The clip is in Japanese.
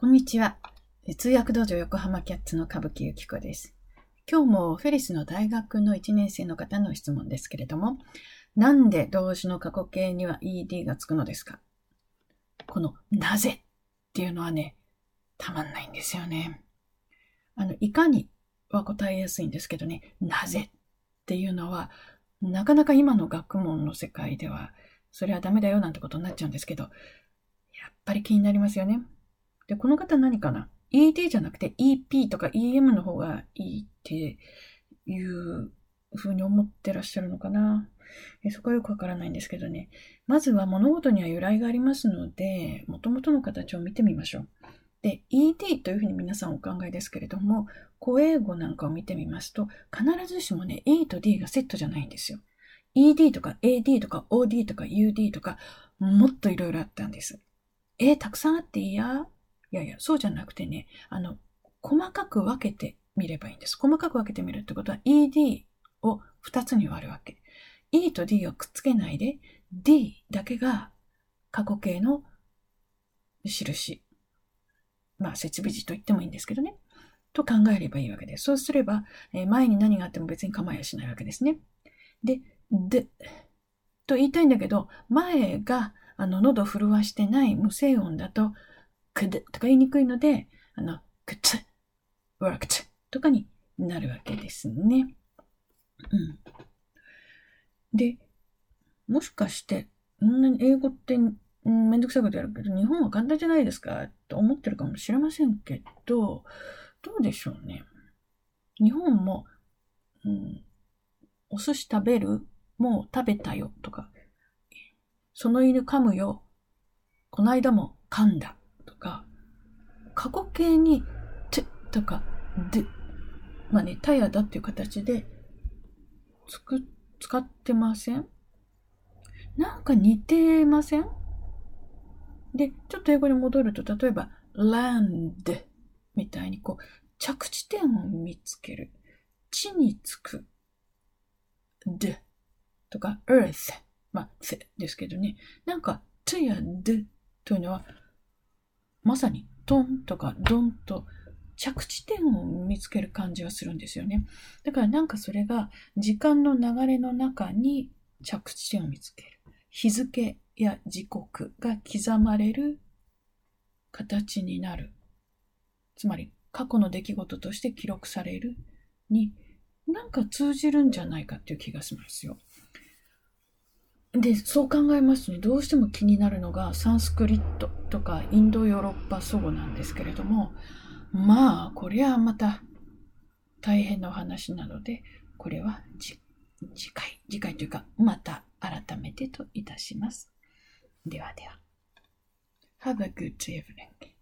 こんにちは。通訳道場横浜キャッツの歌舞伎ゆき子です。今日もフェリスの大学の1年生の方の質問ですけれども、なんで動詞の過去形には ed がつくのですか？このなぜっていうのはね、たまんないんですよね。あの、いかには答えやすいんですけどね、なぜっていうのは、なかなか今の学問の世界では、それはダメだよなんてことになっちゃうんですけど、やっぱり気になりますよね。で、この方何かな ?ED じゃなくて EP とか EM の方がいいっていう風に思ってらっしゃるのかなそこはよくわからないんですけどね。まずは物事には由来がありますので、元々の形を見てみましょう。で、ED というふうに皆さんお考えですけれども、古英語なんかを見てみますと、必ずしもね、E と D がセットじゃないんですよ。ED とか AD とか OD とか UD とか、もっといろいろあったんです。え、たくさんあっていいやいやいや、そうじゃなくてね、あの、細かく分けてみればいいんです。細かく分けてみるってことは ED を2つに割るわけ。E と D をくっつけないで、D だけが過去形の印。まあ、設備字と言ってもいいんですけどね。と考えればいいわけです。そうすれば、え前に何があっても別に構いやしないわけですね。で、で、と言いたいんだけど、前が、あの、喉震わしてない無声音だと、くでとか言いにくいので、あの、くつ、worked とかになるわけですね。うん。で、もしかして、こんなに英語って、うん、めんどくさいことやるけど、日本は簡単じゃないですかと思ってるかもしれませんけど、どうでしょうね。日本も、うん、お寿司食べるもう食べたよとか、その犬噛むよ。この間も噛んだ。か、過去形に、てとか、で、まあね、タイヤだっていう形で、つく、使ってません？なんか似てません？で、ちょっと英語に戻ると、例えば、land みたいにこう、着地点を見つける。地につく。で、とか、earth。まあ、ですけどね。なんか、to や d というのは、まさにトンとかドンと着地点を見つける感じがするんですよね。だからなんかそれが時間の流れの中に着地点を見つける。日付や時刻が刻まれる形になる。つまり過去の出来事として記録されるになんか通じるんじゃないかっていう気がしますよ。で、そう考えますとね、どうしても気になるのがサンスクリットとかインドヨーロッパ祖語なんですけれども、まあ、これはまた大変なお話なので、これは次回、次回というか、また改めてといたします。ではでは。Have a good evening.